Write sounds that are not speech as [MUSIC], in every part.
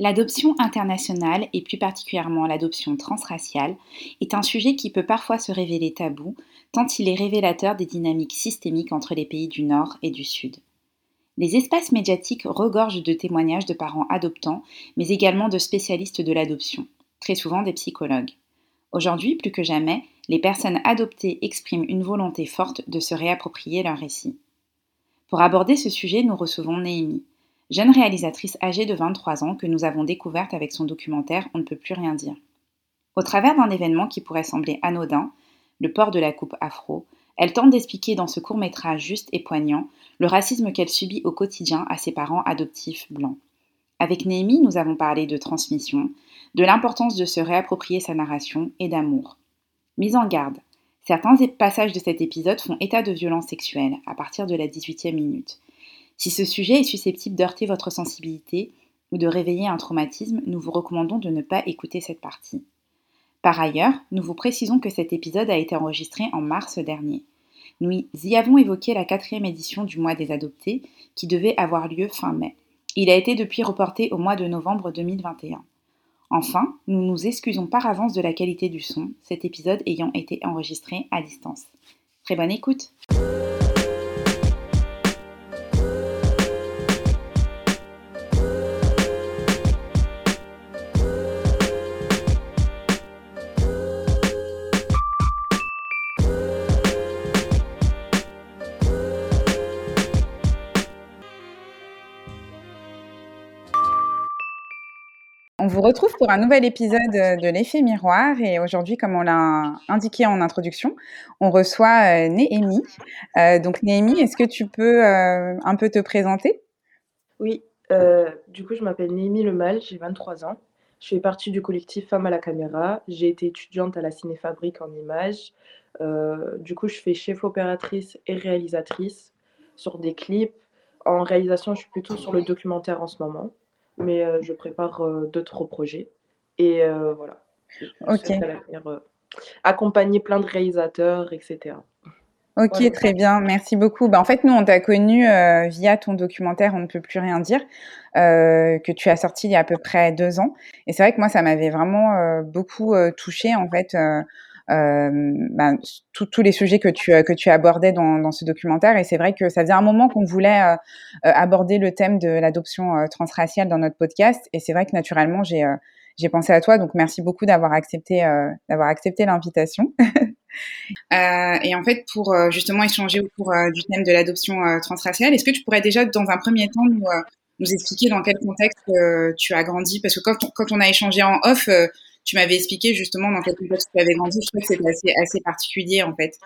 L'adoption internationale, et plus particulièrement l'adoption transraciale, est un sujet qui peut parfois se révéler tabou, tant il est révélateur des dynamiques systémiques entre les pays du Nord et du Sud. Les espaces médiatiques regorgent de témoignages de parents adoptants, mais également de spécialistes de l'adoption, très souvent des psychologues. Aujourd'hui, plus que jamais, les personnes adoptées expriment une volonté forte de se réapproprier leur récit. Pour aborder ce sujet, nous recevons Néhémie jeune réalisatrice âgée de 23 ans que nous avons découverte avec son documentaire On ne peut plus rien dire. Au travers d'un événement qui pourrait sembler anodin, le port de la coupe afro, elle tente d'expliquer dans ce court métrage juste et poignant le racisme qu'elle subit au quotidien à ses parents adoptifs blancs. Avec Néhémie, nous avons parlé de transmission, de l'importance de se réapproprier sa narration et d'amour. Mise en garde, certains passages de cet épisode font état de violence sexuelle à partir de la 18e minute. Si ce sujet est susceptible d'heurter votre sensibilité ou de réveiller un traumatisme, nous vous recommandons de ne pas écouter cette partie. Par ailleurs, nous vous précisons que cet épisode a été enregistré en mars dernier. Nous y avons évoqué la quatrième édition du mois des adoptés qui devait avoir lieu fin mai. Il a été depuis reporté au mois de novembre 2021. Enfin, nous nous excusons par avance de la qualité du son, cet épisode ayant été enregistré à distance. Très bonne écoute! Vous retrouve pour un nouvel épisode de l'effet miroir et aujourd'hui, comme on l'a indiqué en introduction, on reçoit euh, Néhémie. Euh, donc Néhémie, est-ce que tu peux euh, un peu te présenter? Oui, du coup je m'appelle Néhémie Lemal, j'ai 23 ans. Je fais partie du collectif Femmes à la caméra. J'ai été étudiante à la Cinéfabrique en images. du coup, je fais chef opératrice et réalisatrice sur des clips. En réalisation, je suis plutôt sur le documentaire en ce moment mais euh, je prépare euh, d'autres projets. Et euh, voilà. Ok. accompagner plein de réalisateurs, etc. Ok, très bien, merci beaucoup. Bah, en fait, nous, on t'a connu via ton documentaire On ne peut plus rien dire, que tu as sorti il y a à peu près deux ans. Et c'est vrai que moi, ça m'avait vraiment beaucoup touché en fait, euh, ben, tous les sujets que tu, tu abordais dans, ce documentaire. Et c'est vrai que ça faisait un moment qu'on voulait euh, euh, aborder le thème de l'adoption transraciale dans notre podcast. Et c'est vrai que naturellement, j'ai pensé à toi. Donc, merci beaucoup d'avoir accepté, l'invitation. [LAUGHS] Euh, et en fait, pour justement échanger autour du thème de l'adoption transraciale, est-ce que tu pourrais déjà, dans un premier temps, nous, expliquer dans quel contexte tu as grandi? Parce que quand on a échangé en off, tu m'avais expliqué justement dans quel contexte tu avais grandi. Je trouve que assez, assez particulier en fait.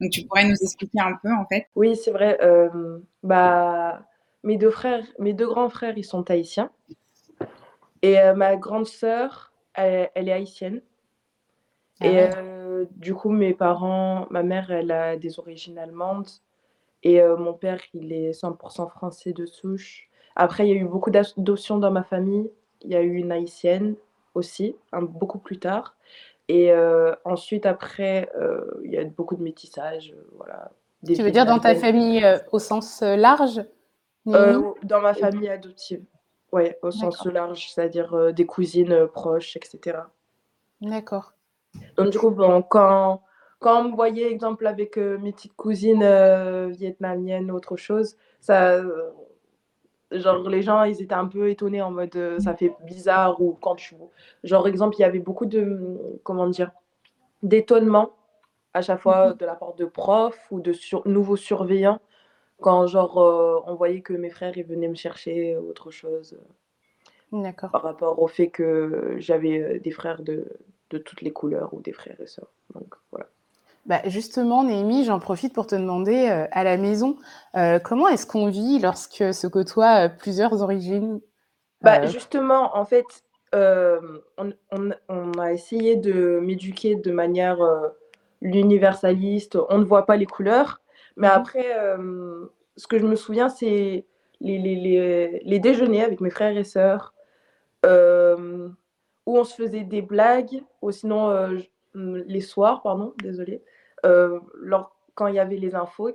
Donc tu pourrais nous expliquer un peu en fait? Oui, c'est vrai. Euh, bah, mes deux frères, mes deux grands frères, ils sont haïtiens. Et euh, ma grande sœur, elle, est haïtienne. Ah et euh, du coup, mes parents, ma mère, elle a des origines allemandes. Et mon père, il est 100% français de souche. Après, il y a eu beaucoup d'adoptions dans ma famille. Il y a eu une haïtienne, aussi, beaucoup plus tard. Et euh, ensuite, après, euh, il y a beaucoup de métissage. Euh, voilà, tu veux dire dans ta famille au sens large Dans ma famille adoptive. Oui, au sens large, c'est-à-dire des cousines proches, etc. D'accord. Donc, du coup, bon, quand, quand on me voyait, exemple, avec mes petites cousines vietnamiennes ou autre chose, ça, genre les gens ils étaient un peu étonnés en mode euh, ça fait bizarre ou quand tu genre exemple il y avait beaucoup de comment dire d'étonnement à chaque fois mhm. de la part de profs ou de nouveaux surveillants quand genre euh, on voyait que mes frères ils venaient me chercher autre chose D'accord. par rapport au fait que j'avais euh, des frères de, de toutes les couleurs ou des frères et sœurs donc voilà bah justement, Némi, j'en profite pour te demander euh, à la maison, euh, comment est-ce qu'on vit lorsque se côtoient euh, plusieurs origines? Bah, Justement, en fait, on, on, a essayé de m'éduquer de manière l'universaliste, on ne voit pas les couleurs, mais mmh après, ce que je me souviens, c'est les, les, les, les, déjeuners avec mes frères et sœurs, où on se faisait des blagues, ou sinon les soirs, pardon, désolé, euh, quand il y avait les infos,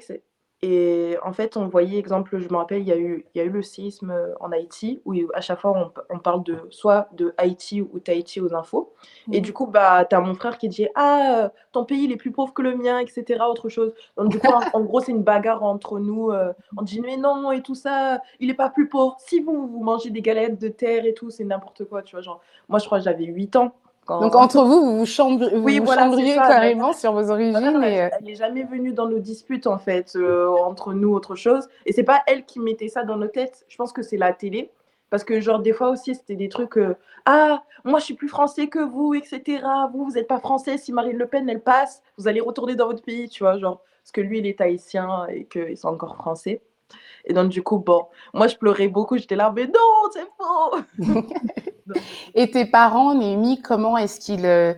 Et en fait, on voyait, exemple, je me rappelle, il y a eu, il y a eu le séisme euh, en Haïti, où à chaque fois, on, on parle de soit de Haïti ou Tahiti aux infos. Et Mmh. du coup, bah, tu as mon frère qui dit Ah, euh, ton pays, il est plus pauvre que le mien, etc. Autre chose. Donc, du coup, en, en gros, c'est une bagarre entre nous. euh, on dit Mais non, et tout ça, il est pas plus pauvre. Si vous, vous mangez des galettes de terre et tout, c'est n'importe quoi, tu vois. Genre, moi, je crois que j'avais 8 ans. Quand... Donc entre vous, vous vous, vous Oui, vous voilà, chambriez carrément sur vos origines. euh, elle, elle est jamais venue dans nos disputes en fait euh, entre nous autre chose. Et c'est pas elle qui mettait ça dans nos têtes. Je pense que c'est la télé. Parce que genre des fois aussi c'était des trucs euh, ah moi je suis plus français que vous etc vous vous êtes pas français. Si Marine Le Pen elle passe vous allez retourner dans votre pays tu vois genre parce que lui il est haïtien et qu'ils sont encore français et donc du coup bon moi je pleurais beaucoup j'étais là mais non c'est faux. [LAUGHS] Et tes parents, Némi, comment est-ce qu'ils euh,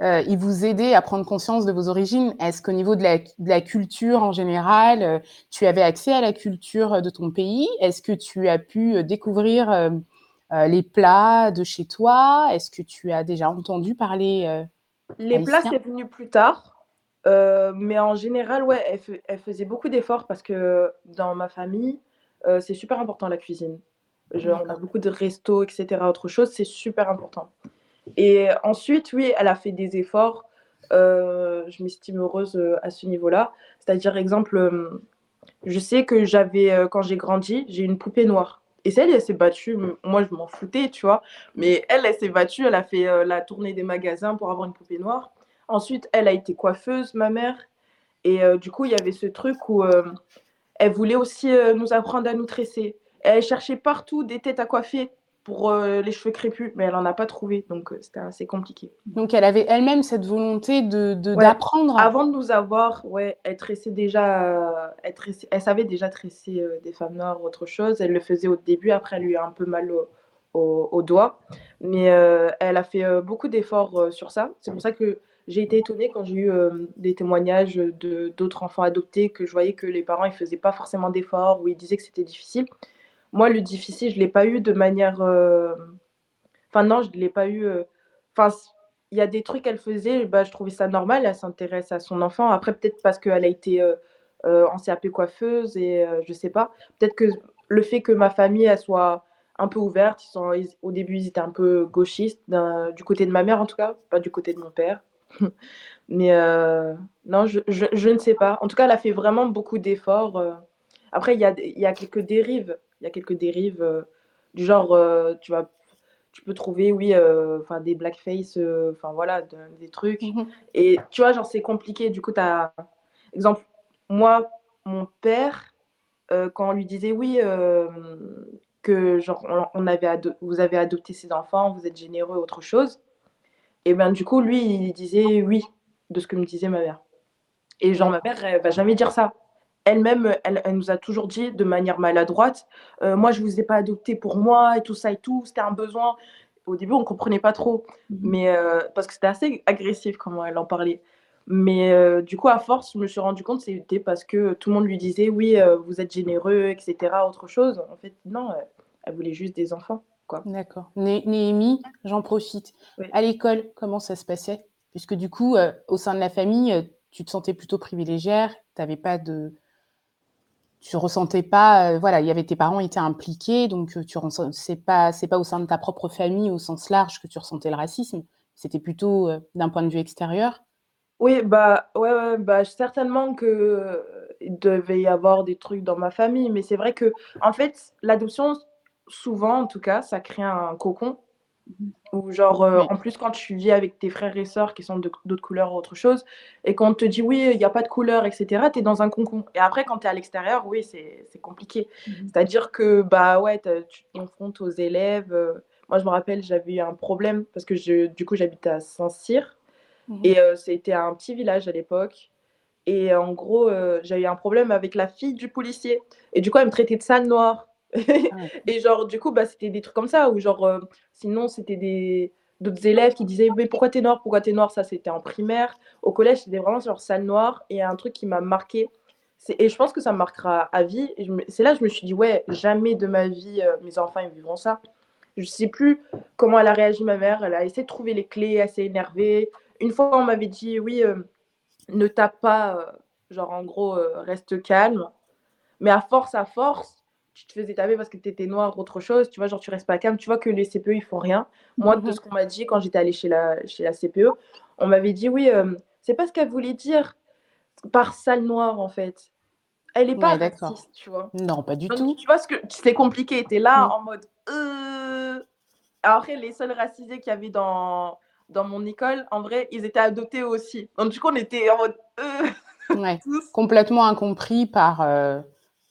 euh, ils vous aidaient à prendre conscience de vos origines? Est-ce qu'au niveau de la, de la, culture en général, euh, tu avais accès à la culture de ton pays? Est-ce que tu as pu découvrir euh, les plats de chez toi? Est-ce que tu as déjà entendu parler Les plats, c'est venu plus tard. Euh, mais en général, ouais, elle, faisait beaucoup d'efforts parce que dans ma famille, euh, c'est super important la cuisine. Genre, on a beaucoup de restos, etc. Autre chose, c'est super important. Et ensuite, oui, elle a fait des efforts. Euh, je m'estime heureuse à ce niveau-là. C'est-à-dire, exemple, je sais que j'avais, quand j'ai grandi, j'ai une poupée noire. Et celle, elle s'est battue. Moi, je m'en foutais, tu vois. Mais elle, elle s'est battue. Elle a fait euh, la tournée des magasins pour avoir une poupée noire. Ensuite, elle a été coiffeuse, ma mère. Et euh, du coup, il y avait ce truc où euh, elle voulait aussi euh, nous apprendre à nous tresser. Elle cherchait partout des têtes à coiffer pour les cheveux crépus, mais elle n'en a pas trouvé. Donc, c'était assez compliqué. Donc elle avait elle-même cette volonté de de- Ouais. d'apprendre. Avant de nous avoir, ouais, elle tressait déjà, elle, tressait- elle savait déjà tresser des femmes noires ou autre chose. Elle le faisait au début, après elle lui a un peu mal au, au, au doigt. Mais elle a fait beaucoup d'efforts sur ça. C'est pour ça que j'ai été étonnée quand j'ai eu euh, des témoignages de d'autres enfants adoptés que je voyais que les parents ils faisaient pas forcément d'efforts ou ils disaient que c'était difficile. Moi, le difficile, je l'ai pas eu de manière. euh, Enfin, non, je ne l'ai pas eu. euh, Enfin, il y a des trucs qu'elle faisait, bah, je trouvais ça normal. Elle s'intéresse à son enfant. Après, peut-être parce qu'elle a été en CAP coiffeuse et je sais pas. Peut-être que le fait que ma famille elle soit un peu ouverte, ils sont, au début, ils étaient un peu gauchistes, du côté de ma mère en tout cas, pas du côté de mon père. [LAUGHS] Mais euh, non, je, je, je ne sais pas. En tout cas, elle a fait vraiment beaucoup d'efforts. euh. Après, il y a, y a quelques dérives. Il y a quelques dérives euh, du genre, euh, tu vas, tu peux trouver, oui, enfin des blackface, enfin voilà, de- des trucs. Mhm. Et tu vois, genre, c'est compliqué. Du coup, tu as, exemple, moi, mon père, quand on lui disait, oui, que genre, on, on avait vous avez adopté ces enfants, vous êtes généreux, autre chose, et ben du coup, lui, il disait oui, de ce que me disait ma mère. Et genre, ma mère, elle va jamais dire ça. Elle-même, elle, elle nous a toujours dit de manière maladroite, euh, moi, je vous ai pas adopté pour moi, et tout ça et tout, c'était un besoin. Au début, on comprenait pas trop, mais euh, parce que c'était assez agressif comment elle en parlait. Mais euh, du coup, à force, je me suis rendu compte que c'était parce que tout le monde lui disait oui, euh, vous êtes généreux, etc. Autre chose. En fait, non, elle voulait juste des enfants. Quoi. D'accord. Né- Néhémie, j'en profite. Oui. À l'école, comment ça se passait? Puisque du coup, euh, au sein de la famille, euh, tu te sentais plutôt privilégiée, t'avais pas de, tu ressentais pas, euh, voilà, il y avait tes parents étaient impliqués, donc tu c'est pas, c'est pas au sein de ta propre famille au sens large que tu ressentais le racisme. C'était plutôt d'un point de vue extérieur? Oui, bah, ouais, ouais, bah, certainement que euh, il devait y avoir des trucs dans ma famille, mais c'est vrai que, en fait, l'adoption, souvent, en tout cas, ça crée un cocon. Ou genre, euh, Oui. en plus, quand tu vis avec tes frères et sœurs qui sont de- d'autres couleurs ou autre chose, et qu'on te dit oui, il n'y a pas de couleur, etc., tu es dans un cocon. Et après, quand tu es à l'extérieur, oui, c'est compliqué. C'est-à-dire que, bah ouais, tu te confrontes aux élèves. euh, Moi, je me rappelle, j'avais eu un problème parce que je, du coup, j'habitais à Saint-Cyr. Et euh, c'était un petit village à l'époque. Et en gros, euh, j'ai eu un problème avec la fille du policier. Et du coup, elle me traitait de sale noire. Ouais. [LAUGHS] et genre, du coup, bah, c'était des trucs comme ça. Ou genre, euh, sinon, c'était des d'autres élèves qui disaient mais pourquoi t'es noir pourquoi t'es noir ça c'était en primaire. Au collège c'était vraiment sur sale noire et un truc qui m'a marqué et je pense que ça me marquera à vie c'est là que je me suis dit ouais jamais de ma vie euh, mes enfants ils vivront ça. Je sais plus comment elle a réagi ma mère. Elle a essayé de trouver les clés elle s'est énervée. Une fois on m'avait dit oui euh, ne tape pas genre en gros reste calme. Mais à force, à force, tu te faisais taper parce que tu étais noir ou autre chose, tu vois, genre tu restes pas calme, tu vois que les CPE ils font rien. Moi, de mhm. ce qu'on m'a dit quand j'étais allée chez la, chez la CPE, on m'avait dit oui, euh, c'est pas ce qu'elle voulait dire par sale noire en fait. Elle est pas raciste, tu vois. Non, pas du tout. Tu vois ce que c'est compliqué, tu es là en mode euh... après les seuls racisés qu'il y avait dans dans mon école, en vrai, ils étaient adoptés aussi. Donc du coup, on était en mode euh... ouais. [LAUGHS] complètement incompris par euh,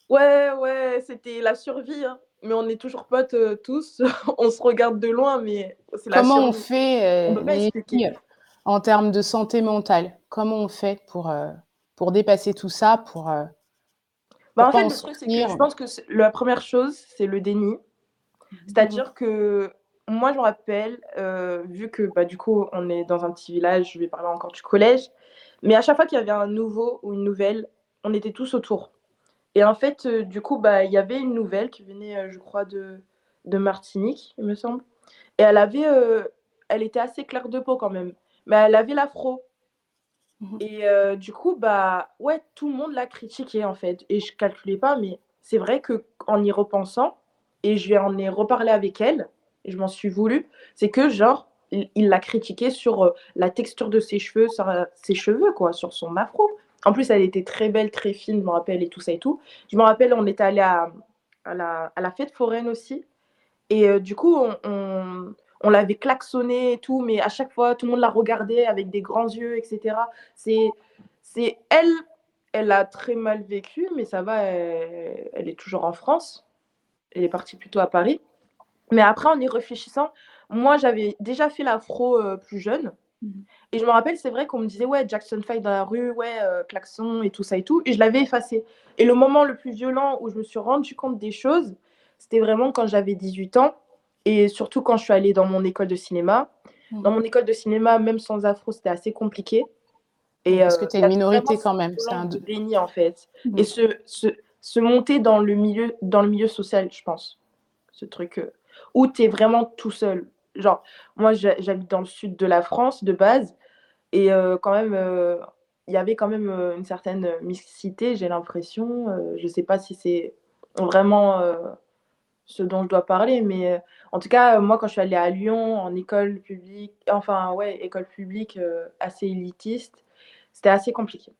Ouais, ouais, c'était la survie. Hein. Mais on est toujours potes euh, tous. [LAUGHS] on se regarde de loin, mais c'est la Comment on fait euh, en termes de santé mentale Comment on fait pour, euh, pour dépasser tout ça pour, bah, En fait, le truc, c'est que je pense que la première chose, c'est le déni. Mmh. C'est-à-dire que moi, je me rappelle, vu que bah, du coup, on est dans un petit village, je vais parler encore du collège, mais à chaque fois qu'il y avait un nouveau ou une nouvelle, on était tous autour. Et en fait, euh, du coup, bah, il y avait une nouvelle qui venait, euh, je crois, de, de Martinique, il me semble. Et elle avait, euh, elle était assez claire de peau quand même, mais elle avait l'afro. Mmh et du coup, bah, ouais, tout le monde l'a critiqué en fait. Et je calculais pas, mais c'est vrai que en y repensant, et je vais en ai reparlé avec elle, et je m'en suis voulu, c'est que genre, il l'a critiqué sur la texture de ses cheveux, sur ses cheveux, quoi, sur son afro. En plus, elle était très belle, très fine, je me rappelle, et tout ça et tout. Je me rappelle, on était allé à, la, fête foraine aussi. Et euh, du coup, on, l'avait klaxonné et tout, mais à chaque fois, tout le monde la regardait avec des grands yeux, etc. C'est, c'est elle, elle a très mal vécu, mais ça va, elle, est toujours en France. Elle est partie plutôt à Paris. Mais après, en y réfléchissant, moi, j'avais déjà fait l'afro euh, plus jeune. Mhm. Et je me rappelle, c'est vrai qu'on me disait, ouais, Jackson 5 dans la rue, ouais, euh, klaxon et tout ça et tout. Et je l'avais effacé. Et le moment le plus violent où je me suis rendu compte des choses, c'était vraiment quand j'avais 18 ans. Et surtout quand je suis allée dans mon école de cinéma. Dans mhm. mon école de cinéma, même sans afro, c'était assez compliqué. Et, Parce que tu es une minorité quand même. C'est un déni, en fait. Mhm. Et se, se, se, monter dans le, milieu, dans le milieu social, je pense. Ce truc euh, où tu es vraiment tout seul genre, moi, j'habite dans le sud de la France de base, et euh, quand même, euh, il y avait quand même euh, une certaine mixité, j'ai l'impression. je ne sais pas si c'est vraiment ce dont je dois parler, mais en tout cas, moi, quand je suis allée à Lyon, en école publique, enfin, ouais, école publique assez élitiste, c'était assez compliqué.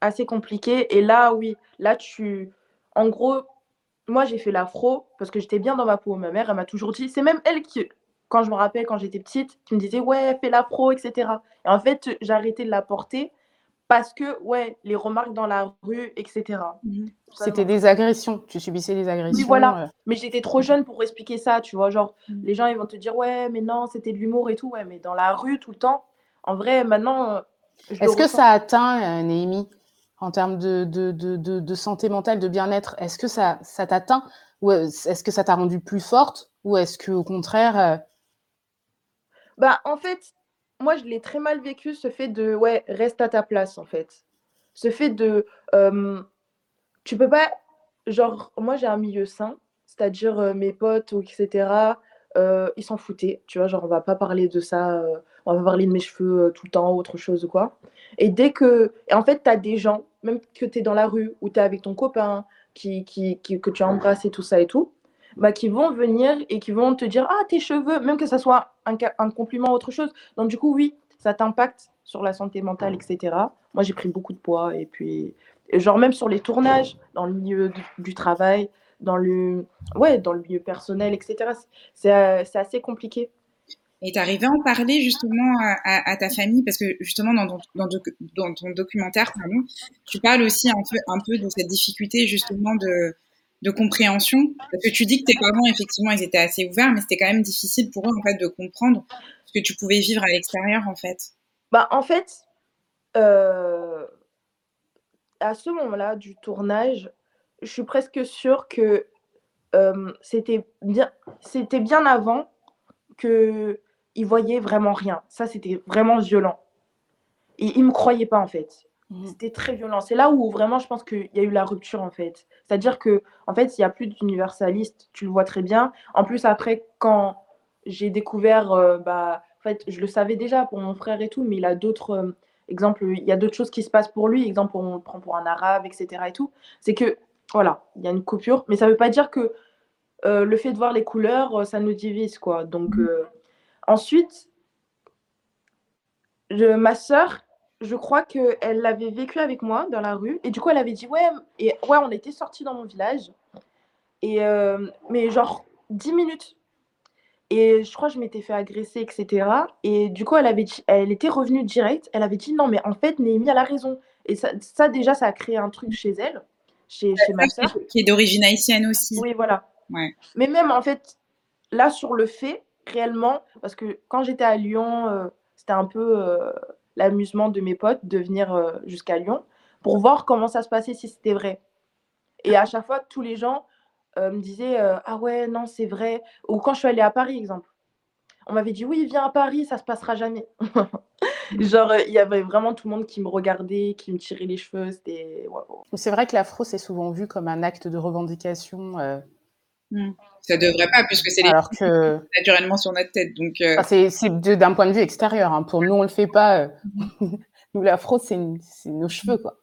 Assez compliqué. Et là, oui, là, tu. En gros, moi, j'ai fait l'afro parce que j'étais bien dans ma peau. Ma mère, elle m'a toujours dit, c'est même elle qui, quand je me rappelle, quand j'étais petite, qui me disait ouais, fais la pro, etc. Et en fait, j'ai arrêté de la porter parce que, ouais, les remarques dans la rue, etc. Mhm. C'était des agressions, tu subissais des agressions. Oui, voilà. Euh. Mais j'étais trop jeune pour expliquer ça, tu vois. Genre, mhm. les gens, ils vont te dire, ouais, mais non, c'était de l'humour et tout. Ouais, mais dans la rue, tout le temps, en vrai, maintenant. Euh, Est-ce que ça atteint, euh, Néhémie, en termes de, de, de, de, santé mentale, de bien-être Est-ce que ça, ça t'atteint Ou est-ce que ça t'a rendu plus forte Ou est-ce que, au contraire bah, en fait, moi, je l'ai très mal vécu, ce fait de, ouais, reste à ta place, en fait. Ce fait de, tu peux pas, genre, moi, j'ai un milieu sain, c'est-à-dire mes potes, etc., ils s'en foutaient, tu vois, genre, on va pas parler de ça, on va pas parler de mes cheveux tout le temps, autre chose, ou quoi. Et dès que, en fait, tu as des gens, même que tu es dans la rue, ou tu es avec ton copain, qui, qui, que tu embrasses et tout ça et tout, bah, qui vont venir et qui vont te dire Ah, tes cheveux, même que ça soit un, un compliment ou autre chose. Donc, du coup, oui, ça t'impacte sur la santé mentale, etc. Moi, j'ai pris beaucoup de poids. Et puis, genre, même sur les tournages, dans le milieu du, travail, dans le, ouais, dans le milieu personnel, etc. C'est assez compliqué. Et tu arrivé à en parler justement à, ta famille? Parce que justement dans ton, dans, dans ton documentaire, pardon, tu parles aussi un peu, un peu de cette difficulté justement de, de compréhension Parce que tu dis que tes parents, effectivement, ils étaient assez ouverts, mais c'était quand même difficile pour eux, en fait, de comprendre ce que tu pouvais vivre à l'extérieur, en fait. Bah, en fait, euh, à ce moment-là du tournage, je suis presque sûre que euh, c'était bien, c'était bien avant que ils voyaient vraiment rien. Ça, c'était vraiment violent. Et ils me croyaient pas, en fait. Mmh. C'était très violent. C'est là où vraiment je pense qu'il y a eu la rupture en fait. C'est-à-dire que en fait, il n'y a plus d'universaliste, tu le vois très bien. En plus, après, quand j'ai découvert, euh, bah, en fait, je le savais déjà pour mon frère et tout, mais il a d'autres euh, exemples, il y a d'autres choses qui se passent pour lui. Exemple, on le prend pour un arabe, etc. et tout. C'est que, voilà, il y a une coupure, mais ça ne veut pas dire que le fait de voir les couleurs, ça nous divise, quoi. Donc, ensuite, je, ma sœur, je crois qu'elle l'avait vécu avec moi dans la rue. Et du coup, elle avait dit, ouais, et, ouais on était sortis dans mon village. Et, euh, mais genre 10 minutes. Et je crois que je m'étais fait agresser, etc. Et du coup, elle, avait elle était revenue direct. Elle avait dit, non, mais en fait, Némi, elle a raison. Et ça, ça, déjà, ça a créé un truc chez elle, chez, chez ma sœur. Qui est d'origine haïtienne aussi. Oui, voilà. Ouais. Mais même, en fait, là, sur le fait, réellement, parce que quand j'étais à Lyon, euh, c'était un peu euh, l'amusement de mes potes de venir euh, jusqu'à Lyon pour voir comment ça se passait, si c'était vrai. Et à chaque fois, tous les gens euh, me disaient Ah ouais, non, c'est vrai. Ou quand je suis allée à Paris, exemple, on m'avait dit Oui, viens à Paris, ça se passera jamais. [LAUGHS] Genre, il y avait vraiment tout le monde qui me regardait, qui me tirait les cheveux. C'était. C'est vrai que l'afro, c'est souvent vu comme un acte de revendication Hmm. Ça devrait pas, puisque c'est Alors que... naturellement sur notre tête. Donc, euh... c'est d'un point de vue extérieur. Hein. Pour nous, on le fait pas. Euh. [LAUGHS] nous, l'afro, c'est nos cheveux, quoi.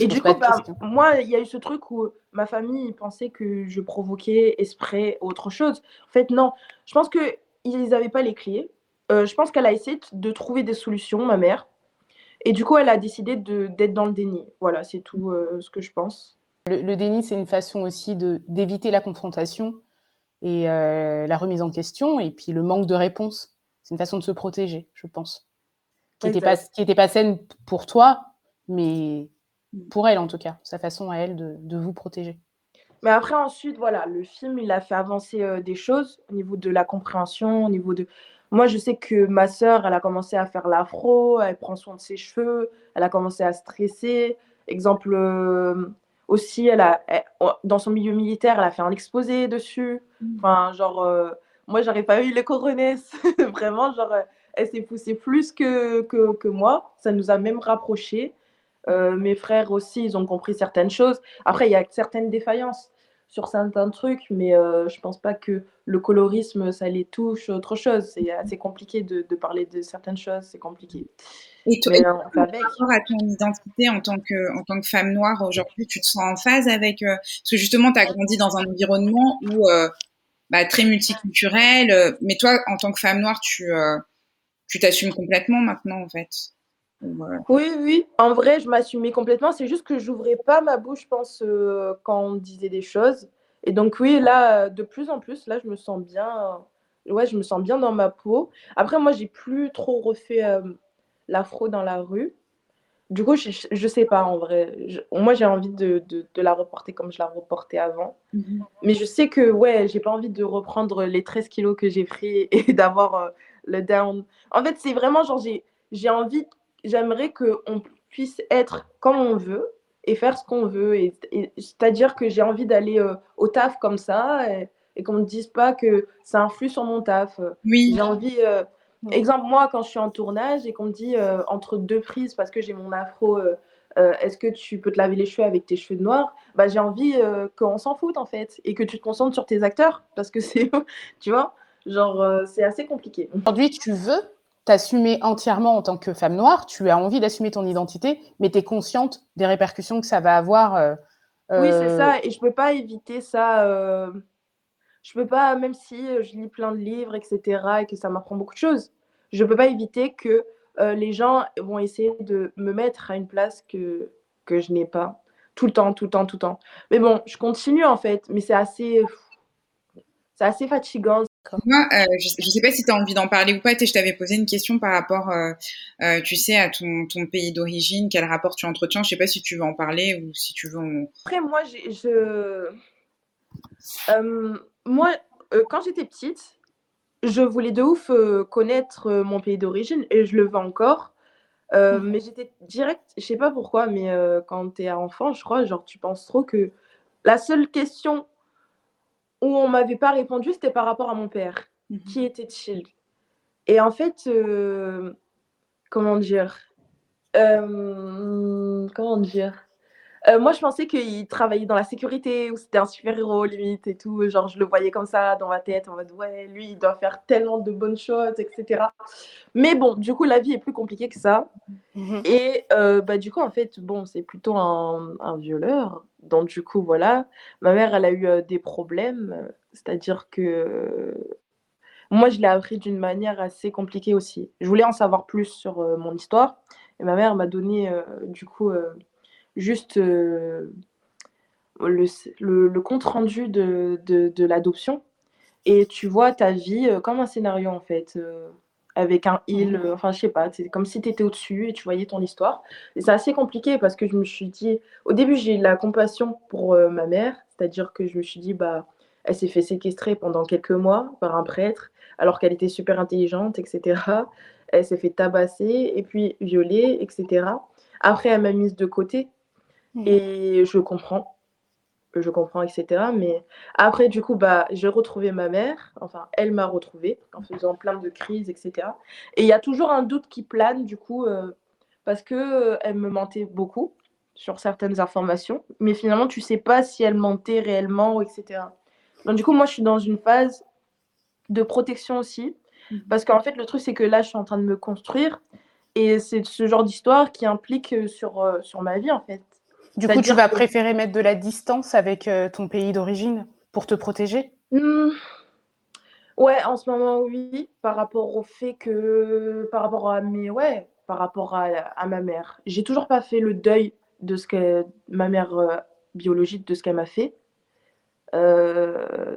Et du coup, bah, moi, il y a eu ce truc où ma famille pensait que je provoquais esprit autre chose. En fait, non. Je pense qu'ils n'avaient pas les clés. Euh, je pense qu'elle a essayé de trouver des solutions, ma mère. Et du coup, elle a décidé d'être dans le déni. Voilà, c'est tout euh, ce que je pense. Le, déni, c'est une façon aussi d'éviter la confrontation et euh, la remise en question, et puis le manque de réponse. C'est une façon de se protéger, je pense. Qui n'était pas, pas saine pour toi, mais pour elle en tout cas, sa façon à elle de, vous protéger. Mais après, ensuite, voilà, le film, il a fait avancer euh, des choses au niveau de la compréhension, au niveau de. Moi, je sais que ma sœur, elle a commencé à faire l'afro, elle prend soin de ses cheveux, elle a commencé à stresser. Exemple, euh, aussi, elle a, dans son milieu militaire, elle a fait un exposé dessus. Mm. Enfin, genre, euh, moi, j'aurais pas eu les coronesses. [LAUGHS] Vraiment, genre, euh, elle s'est poussée plus que, que, que, moi. Ça nous a même rapprochés. Euh, mes frères aussi, ils ont compris certaines choses. Après, il y a certaines défaillances sur certains trucs, mais je pense pas que le colorisme, ça les touche autre chose. C'est assez compliqué de, de, parler de certaines choses, c'est compliqué. Et toi, par rapport à ton identité en tant que, en tant que femme noire aujourd'hui, tu te sens en phase avec. Euh, parce que justement, tu as grandi dans un environnement où, euh, bah, très multiculturel, euh, mais toi, en tant que femme noire, tu tu t'assumes complètement maintenant, en fait. Oui, oui. En vrai, je m'assumais complètement. C'est juste que j'ouvrais pas ma bouche, je pense, quand on disait des choses. Et donc, oui, là, de plus en plus, là, je me sens bien. Ouais, je me sens bien dans ma peau. Après, moi, j'ai plus trop refait l'afro dans la rue. Du coup, je, je sais pas en vrai. moi, j'ai envie de, de, la reporter comme je la reportais avant. Mhm. Mais je sais que, ouais, j'ai pas envie de reprendre les 13 kilos que j'ai pris [LAUGHS] et d'avoir euh, le down. En fait, c'est vraiment genre, j'ai envie, j'aimerais qu'on puisse être comme on veut et faire ce qu'on veut. Et, C'est-à-dire que j'ai envie d'aller euh, au taf comme ça et, qu'on ne dise pas que ça influe sur mon taf. Oui. J'ai envie. Euh, Exemple, moi, quand je suis en tournage et qu'on me dit euh, entre deux prises, parce que j'ai mon afro, euh, euh, est-ce que tu peux te laver les cheveux avec tes cheveux noirs? Bah, J'ai envie qu'on s'en foute, en fait, et que tu te concentres sur tes acteurs, parce que [LAUGHS] c'est, tu vois, genre, c'est assez compliqué. Aujourd'hui, tu veux t'assumer entièrement en tant que femme noire, tu as envie d'assumer ton identité, mais tu es consciente des répercussions que ça va avoir. Oui, c'est ça, et je peux pas éviter ça je peux pas, même si je lis plein de livres, etc., et que ça m'apprend beaucoup de choses, je peux pas éviter que les gens vont essayer de me mettre à une place que, que je n'ai pas. Tout le temps, tout le temps, tout le temps. Mais bon, je continue en fait, mais c'est assez, c'est assez fatigant. Moi, je ne sais pas si tu as envie d'en parler ou pas. Je t'avais posé une question par rapport, tu sais, à ton, ton pays d'origine, quel rapport tu entretiens. Je ne sais pas si tu veux en parler ou si tu veux. Après, moi, je, moi, quand j'étais petite, je voulais de ouf connaître mon pays d'origine et je le veux encore. Mmh. Mais j'étais direct, je sais pas pourquoi, mais quand tu es enfant, je crois, genre tu penses trop que la seule question où on m'avait pas répondu, c'était par rapport à mon père. Mmh Qui était-il Et en fait, comment dire Comment dire Euh, moi, je pensais qu'il travaillait dans la sécurité ou c'était un super-héros, limite, et tout. Genre, je le voyais comme ça dans ma tête, en mode, ouais, lui, il doit faire tellement de bonnes choses, etc. Mais bon, du coup, la vie est plus compliquée que ça. Mhm. Et euh, bah, du coup, en fait, bon, c'est plutôt un, un, violeur. Donc, du coup, voilà. Ma mère, elle a eu euh, des problèmes. C'est-à-dire que moi, je l'ai appris d'une manière assez compliquée aussi. Je voulais en savoir plus sur mon histoire. Et ma mère m'a donné, du coup juste euh, le, le, compte rendu de, de, l'adoption et tu vois ta vie euh, comme un scénario en fait euh, avec un il, enfin je sais pas, c'est comme si tu étais au-dessus et tu voyais ton histoire. Et c'est assez compliqué parce que je me suis dit, au début j'ai eu la compassion pour ma mère, c'est-à-dire que je me suis dit, bah, elle s'est fait séquestrer pendant quelques mois par un prêtre alors qu'elle était super intelligente, etc. Elle s'est fait tabasser et puis violer, etc. Après, elle m'a mise de côté Mmh. Et je comprends, je comprends, etc. Mais après, du coup, bah, j'ai retrouvé ma mère, enfin, elle m'a retrouvée en faisant plein de crises, etc. Et il y a toujours un doute qui plane, du coup, euh, parce que euh, elle me mentait beaucoup sur certaines informations, mais finalement, tu sais pas si elle mentait réellement, etc. Donc, du coup, moi, je suis dans une phase de protection aussi, mmh. parce qu'en fait, le truc, c'est que là, je suis en train de me construire, et c'est ce genre d'histoire qui implique euh, sur, sur ma vie, en fait. Du coup, tu vas préférer mettre de la distance avec euh, ton pays d'origine pour te protéger? Mmh. Ouais, en ce moment, oui, par rapport au fait que, par rapport à mes, ouais, par rapport à, ma mère. J'ai toujours pas fait le deuil de ce que ma mère euh, biologique, de ce qu'elle m'a fait. Euh,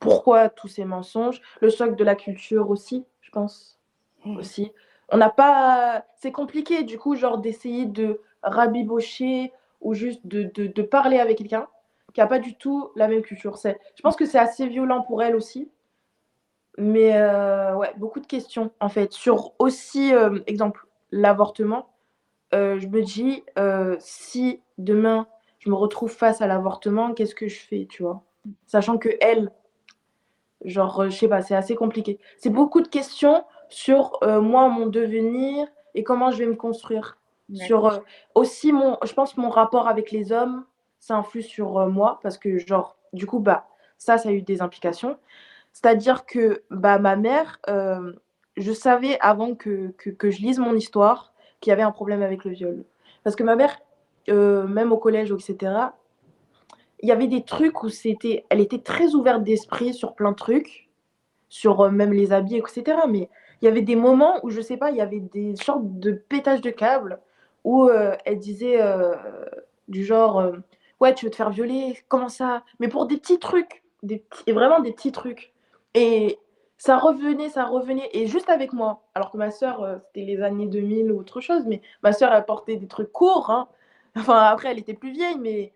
pourquoi tous ces mensonges? Le choc de la culture aussi, je pense. Mmh. Aussi. On n'a pas. C'est compliqué, du coup, genre d'essayer de rabibocher ou juste de, de, parler avec quelqu'un qui n'a pas du tout la même culture. Je pense que c'est assez violent pour elle aussi. Mais euh, ouais, beaucoup de questions en fait. Sur aussi, euh, exemple, l'avortement, euh, je me dis, si demain je me retrouve face à l'avortement, qu'est-ce que je fais, tu vois? Sachant que elle, genre, je sais pas, c'est assez compliqué. C'est beaucoup de questions sur moi, mon devenir et comment je vais me construire. Sur euh, aussi mon, je pense mon rapport avec les hommes, ça influe sur euh, moi parce que genre du coup bah ça ça a eu des implications. C'est-à-dire que bah ma mère, euh, je savais avant que, que, que, je lise mon histoire qu'il y avait un problème avec le viol. Parce que ma mère, même au collège, etc., il y avait des trucs où c'était, elle était très ouverte d'esprit sur plein de trucs, sur même les habits, etc. Mais il y avait des moments où, je sais pas, il y avait des sortes de pétages de câbles où euh, elle disait euh, du genre euh, ouais tu veux te faire violer comment ça? Mais pour des petits trucs des et vraiment des petits trucs. Et ça revenait ça revenait. Et juste avec moi alors que ma soeur c'était les années 2000 ou autre chose mais ma soeur elle portait des trucs courts hein. enfin après elle était plus vieille mais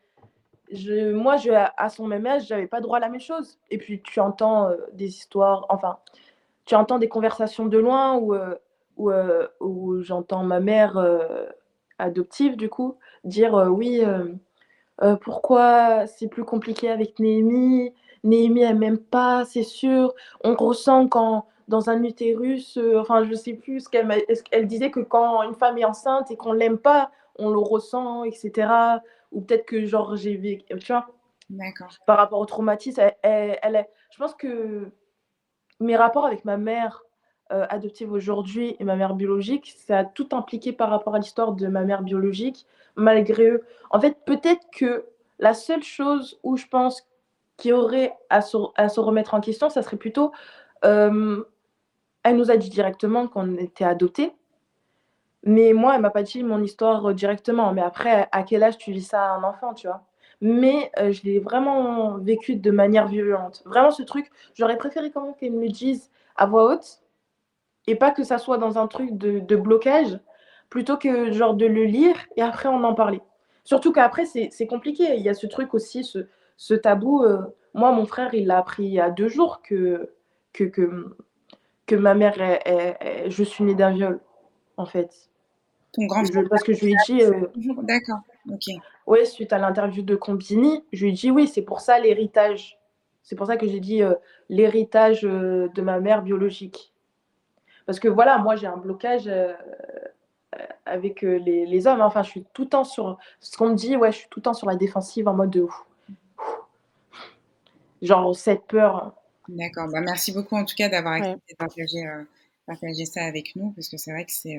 je, moi je, à son même âge j'avais pas droit à la même chose. Et puis tu entends des histoires enfin tu entends des conversations de loin où, j'entends ma mère adoptive, du coup, dire euh, oui, euh, euh, pourquoi c'est plus compliqué avec Néhémie? Néhémie, elle m'aime pas, c'est sûr. On ressent quand dans un utérus, enfin, je sais plus ce qu'elle elle disait que quand une femme est enceinte et qu'on l'aime pas, on le ressent, etc. Ou peut-être que, genre, j'ai vécu, tu vois. D'accord. Par rapport au traumatisme, elle, elle, je pense que mes rapports avec ma mère euh, adoptive aujourd'hui et ma mère biologique, ça a tout impliqué par rapport à l'histoire de ma mère biologique, malgré eux. En fait, peut-être que la seule chose où je pense qu'il y aurait à se, remettre en question, ça serait plutôt, euh, elle nous a dit directement qu'on était adopté, mais moi, elle m'a pas dit mon histoire directement. Mais après, à quel âge tu vis ça à un enfant, tu vois? Mais euh, je l'ai vraiment vécu de manière violente. Vraiment, ce truc, j'aurais préféré quand même qu'elle me le dise à voix haute, et pas que ça soit dans un truc de, blocage, plutôt que genre de le lire et après on en parler. Surtout qu'après, c'est compliqué. Il y a ce truc aussi, ce, ce tabou. Euh, moi, mon frère, il l'a appris il y a deux jours que, que, que, que ma mère, est, je suis née d'un viol, en fait. Ton grand Parce que je lui ai dit. Euh, D'accord, ok. Oui, suite à l'interview de Combini, je lui ai dit oui, c'est pour ça l'héritage. C'est pour ça que j'ai dit euh, l'héritage de ma mère biologique. Parce que voilà, moi j'ai un blocage euh, avec les, les, hommes. Enfin, je suis tout le temps sur ce qu'on me dit, ouais, je suis tout le temps sur la défensive en mode de genre cette peur. D'accord. Bah, merci beaucoup en tout cas d'avoir accepté de partager, ça avec nous parce que c'est vrai que c'est.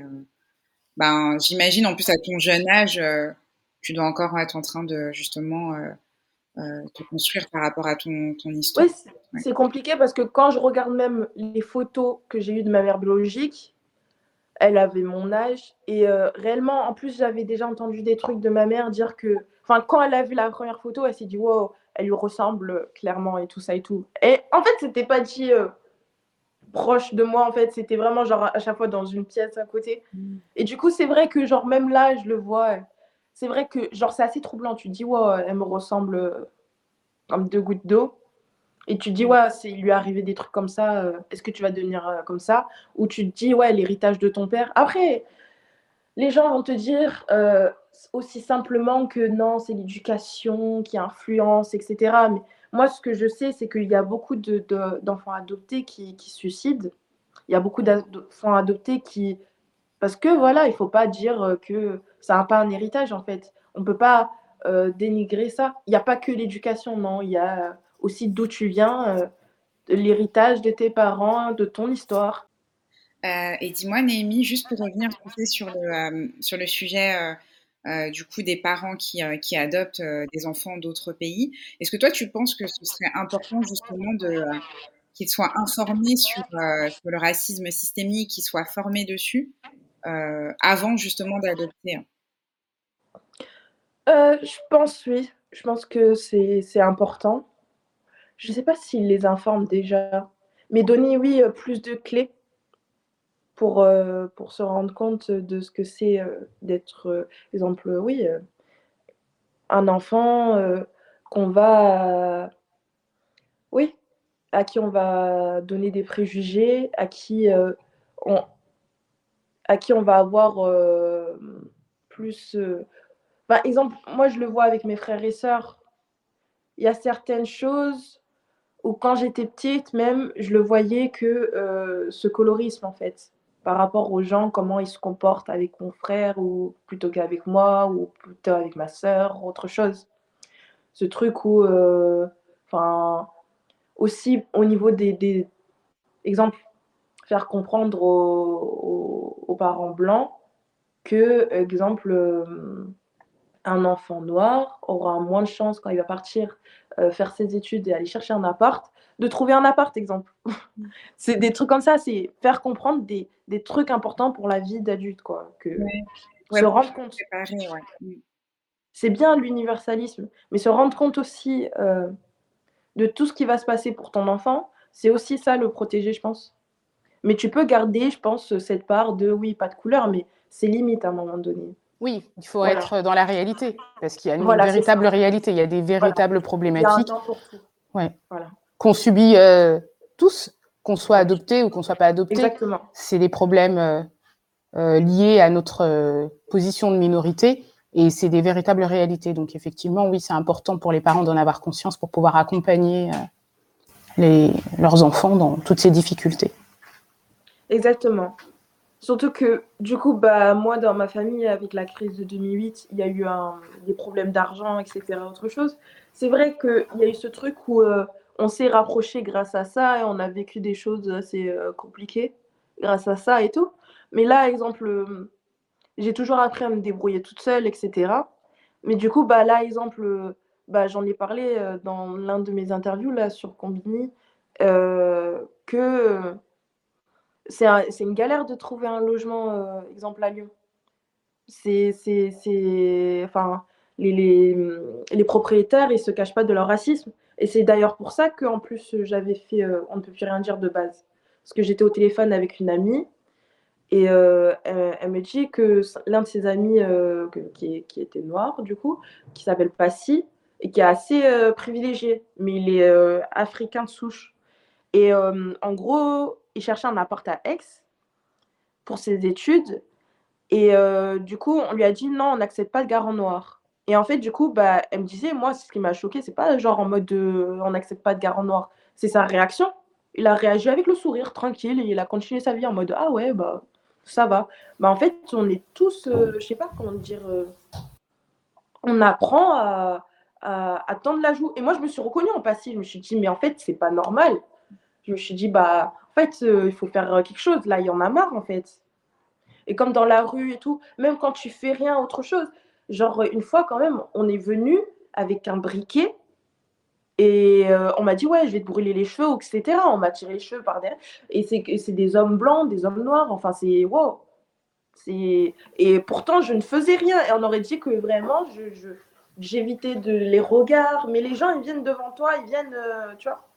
ben, j'imagine en plus à ton jeune âge, tu dois encore être en train de justement te construire par rapport à ton, ton histoire. Oui, c'est compliqué parce que quand je regarde même les photos que j'ai eues de ma mère biologique, elle avait mon âge. Et euh, réellement, en plus, j'avais déjà entendu des trucs de ma mère dire que. Enfin, quand elle a vu la première photo, elle s'est dit, wow, elle lui ressemble clairement et tout ça et tout. Et en fait, c'était pas dit euh, proche de moi, en fait. C'était vraiment, genre, à chaque fois dans une pièce à côté. Mm. Et du coup, c'est vrai que, genre, même là, je le vois. C'est vrai que, genre, c'est assez troublant. Tu dis, wow, elle me ressemble euh, comme deux gouttes d'eau. Et tu dis, ouais, il lui est arrivé des trucs comme ça, euh, est-ce que tu vas devenir euh, comme ça? Ou tu te dis, ouais, l'héritage de ton père. Après, les gens vont te dire euh, aussi simplement que non, c'est l'éducation qui influence, etc. Mais moi, ce que je sais, c'est qu'il y a beaucoup d'enfants adoptés qui, qui suicident. Il y a beaucoup d'enfants adoptés qui. Parce que voilà, il ne faut pas dire que ça n'a pas un héritage, en fait. On ne peut pas dénigrer ça. Il n'y a pas que l'éducation, non. Il y a aussi d'où tu viens, euh, l'héritage de tes parents, de ton histoire. Euh, et dis-moi, Néhémie, juste pour revenir sur le, euh, sur le sujet du coup des parents qui, qui adoptent des enfants d'autres pays, est-ce que toi tu penses que ce serait important justement de qu'ils soient informés sur, le racisme systémique, qu'ils soient formés dessus? Avant justement d'adopter Je pense oui, je pense que c'est important. Je ne sais pas s'il les informe déjà, mais donner, oui, euh, plus de clés pour, euh, pour se rendre compte de ce que c'est euh, d'être, exemple, oui, un enfant qu'on va, oui, à qui on va donner des préjugés, à qui on, à qui on va avoir plus. par exemple, moi je le vois avec mes frères et sœurs. Il y a certaines choses ou quand j'étais petite, même, je le voyais que euh, ce colorisme, en fait, par rapport aux gens, comment ils se comportent avec mon frère, ou plutôt qu'avec moi, ou plutôt avec ma sœur, autre chose. Ce truc où, euh, enfin, aussi au niveau des, des exemples, faire comprendre aux, aux, parents blancs que, exemple, euh, un enfant noir aura moins de chances quand il va partir euh, faire ses études et aller chercher un appart, de trouver un appart, exemple. [LAUGHS] c'est des trucs comme ça, c'est faire comprendre des, des, trucs importants pour la vie d'adulte, quoi. Que se rendre compte. Mm. C'est bien l'universalisme, mais se rendre compte aussi euh, de tout ce qui va se passer pour ton enfant, c'est aussi ça le protéger, je pense. Mais tu peux garder, je pense, cette part de oui, pas de couleur, mais c'est limite à un moment donné. Oui, il faut être dans la réalité, parce qu'il y a une véritable réalité, il y a des véritables problématiques ouais. qu'on subit euh, tous, qu'on soit adopté ou qu'on ne soit pas adopté. C'est des problèmes euh, euh, liés à notre position de minorité et c'est des véritables réalités. Donc effectivement, oui, c'est important pour les parents d'en avoir conscience pour pouvoir accompagner les, leurs enfants dans toutes ces difficultés. Exactement. Surtout que, du coup, bah, moi, dans ma famille, avec la crise de 2008, il y a eu des problèmes d'argent, etc., autre chose. C'est vrai qu'il y a eu ce truc où euh, on s'est rapproché grâce à ça et on a vécu des choses assez euh, compliquées grâce à ça et tout. Mais là, exemple, euh, j'ai toujours appris à me débrouiller toute seule, etc. Mais du coup, bah, là, exemple, bah, j'en ai parlé dans l'un de mes interviews là, sur Combini, que c'est une galère de trouver un logement, euh, exemple à Lyon. C'est, enfin, les, les, propriétaires, ils se cachent pas de leur racisme. Et c'est d'ailleurs pour ça qu'en plus, j'avais fait euh, On ne peut plus rien dire de base. Parce que j'étais au téléphone avec une amie et euh, elle, me dit que l'un de ses amis qui, qui, était noir, du coup, qui s'appelle Passy, et qui est assez privilégié, mais il est africain de souche. Et en gros, il cherchait un appart à Aix pour ses études. Et euh, du coup, on lui a dit non, on n'accepte pas de garant noir. Et en fait, du coup, bah, elle me disait, moi, ce qui m'a choqué, c'est pas genre en mode de, on n'accepte pas de garant noir. C'est sa réaction. Il a réagi avec le sourire, tranquille, et il a continué sa vie en mode ah ouais, bah, ça va. Bah, en fait, on est tous, euh, je sais pas comment dire, euh, on apprend à, à, tendre la joue. Et moi, je me suis reconnue en passif. Je me suis dit, mais en fait, c'est pas normal. Je me suis dit, bah, en fait, il faut faire quelque chose. Là, il y en a marre, en fait. Et comme dans la rue et tout, même quand tu fais rien, autre chose. Genre, une fois, quand même, on est venu avec un briquet et euh, on m'a dit, ouais, je vais te brûler les cheveux, etc. On m'a tiré les cheveux par derrière. Et c'est des hommes blancs, des hommes noirs. Enfin, c'est wow. Et pourtant, je ne faisais rien. Et on aurait dit que vraiment, j'évitais les regards. Mais les gens, ils viennent devant toi, ils viennent, euh, tu vois.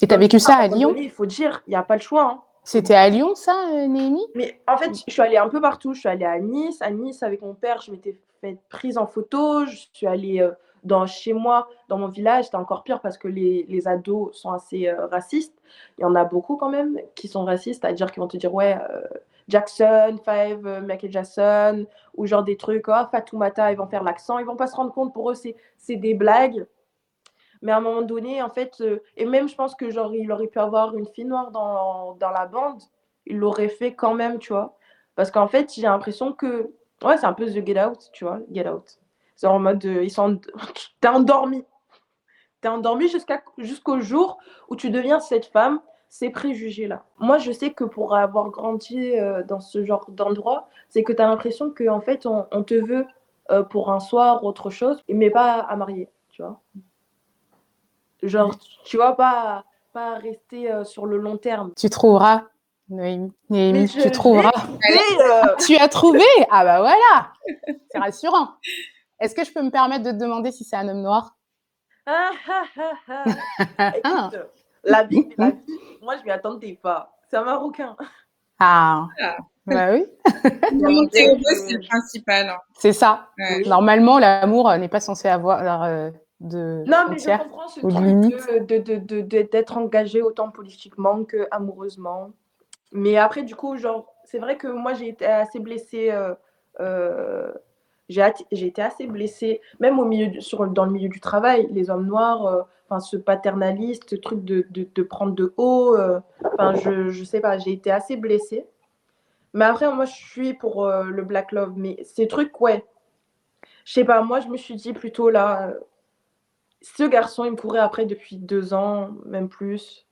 Et tu as vécu ça à Lyon Il faut dire, il n'y a pas le choix. Hein. C'était à Lyon, ça, euh, Némi Mais en fait, je suis allée un peu partout. Je suis allée à Nice. À Nice, avec mon père, je m'étais fait prise en photo. Je suis allée dans, chez moi, dans mon village, c'était encore pire parce que les, les ados sont assez euh, racistes. Il y en a beaucoup quand même qui sont racistes, c'est-à-dire qu'ils vont te dire, ouais, euh, Jackson, Five, euh, Michael Jackson, ou genre des trucs, oh, Fatoumata, ils vont faire l'accent, ils vont pas se rendre compte, pour eux, c'est des blagues. Mais à un moment donné, en fait, et même je pense que genre, il aurait pu avoir une fille noire dans, dans la bande, il l'aurait fait quand même, tu vois. Parce qu'en fait, j'ai l'impression que, ouais, c'est un peu The Get Out, tu vois, Get Out. C'est en mode, euh, ils [LAUGHS] sont, t'es endormi. T'es endormi jusqu'à, jusqu'au jour où tu deviens cette femme, ces préjugés-là. Moi, je sais que pour avoir grandi euh, dans ce genre d'endroit, c'est que tu as l'impression qu'en fait, on, te veut euh, pour un soir, autre chose, mais pas à marier, tu vois. Genre, tu vois, pas, pas rester sur le long terme. Tu trouveras, Noémie, tu trouveras. tu as trouvé Ah bah voilà C'est rassurant. Est-ce que je peux me permettre de te demander si c'est un homme noir? Ah, ah, ah, [LAUGHS] Écoute, la vie, la vie, moi je m'y attendais pas. C'est un Marocain. Ah, bah oui. [LAUGHS] c'est le principal. Hein. C'est ça. Normalement, l'amour n'est pas censé avoir euh, de. Non, mais je comprends ce truc de, d'être engagé autant politiquement que amoureusement. Mais après, du coup, genre, c'est vrai que moi j'ai été assez blessée. Euh, euh, j'ai été assez blessée, même au milieu sur, dans le milieu du travail, les hommes noirs, euh, enfin ce paternaliste, ce truc de, de, prendre de haut, euh, enfin je, je sais pas, j'ai été assez blessée. Mais après, moi je suis pour euh, le Black Love, mais ces trucs, ouais, je sais pas, moi je me suis dit plutôt là, ce garçon il me courait après depuis deux ans, même plus.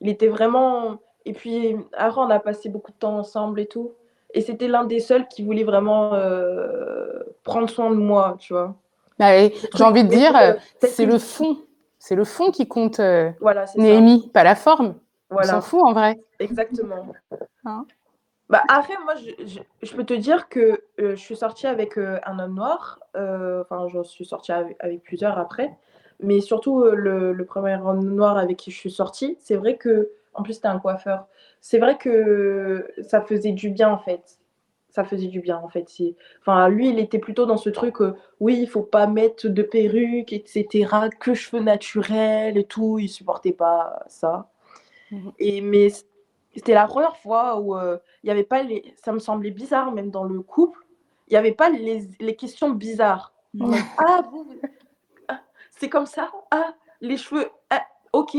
Il était vraiment. Et puis après, on a passé beaucoup de temps ensemble et tout. Et c'était l'un des seuls qui voulait vraiment euh, prendre soin de moi, tu vois. Bah j'ai envie de dire, euh, c'est le fond. C'est le fond qui compte, euh, voilà, Néhémie, pas la forme. Voilà. On s'en fout en vrai. Exactement. Hein bah, après, moi, je, je, peux te dire que je suis sortie avec un homme noir. Enfin, je suis sortie avec, plusieurs après. Mais surtout, le, le, premier homme noir avec qui je suis sortie, c'est vrai que, en plus, c'était un coiffeur c'est vrai que ça faisait du bien en fait. Ça faisait du bien en fait. Enfin, lui, il était plutôt dans ce truc, euh, oui, il faut pas mettre de perruque, etc., que cheveux naturels et tout. Il supportait pas ça. Mhm. Et mais c'était la première fois où euh, il y avait pas les, ça me semblait bizarre même dans le couple, il y avait pas les, les questions bizarres. ah, vous, c'est comme ça. Ah, les cheveux. Ah, ok.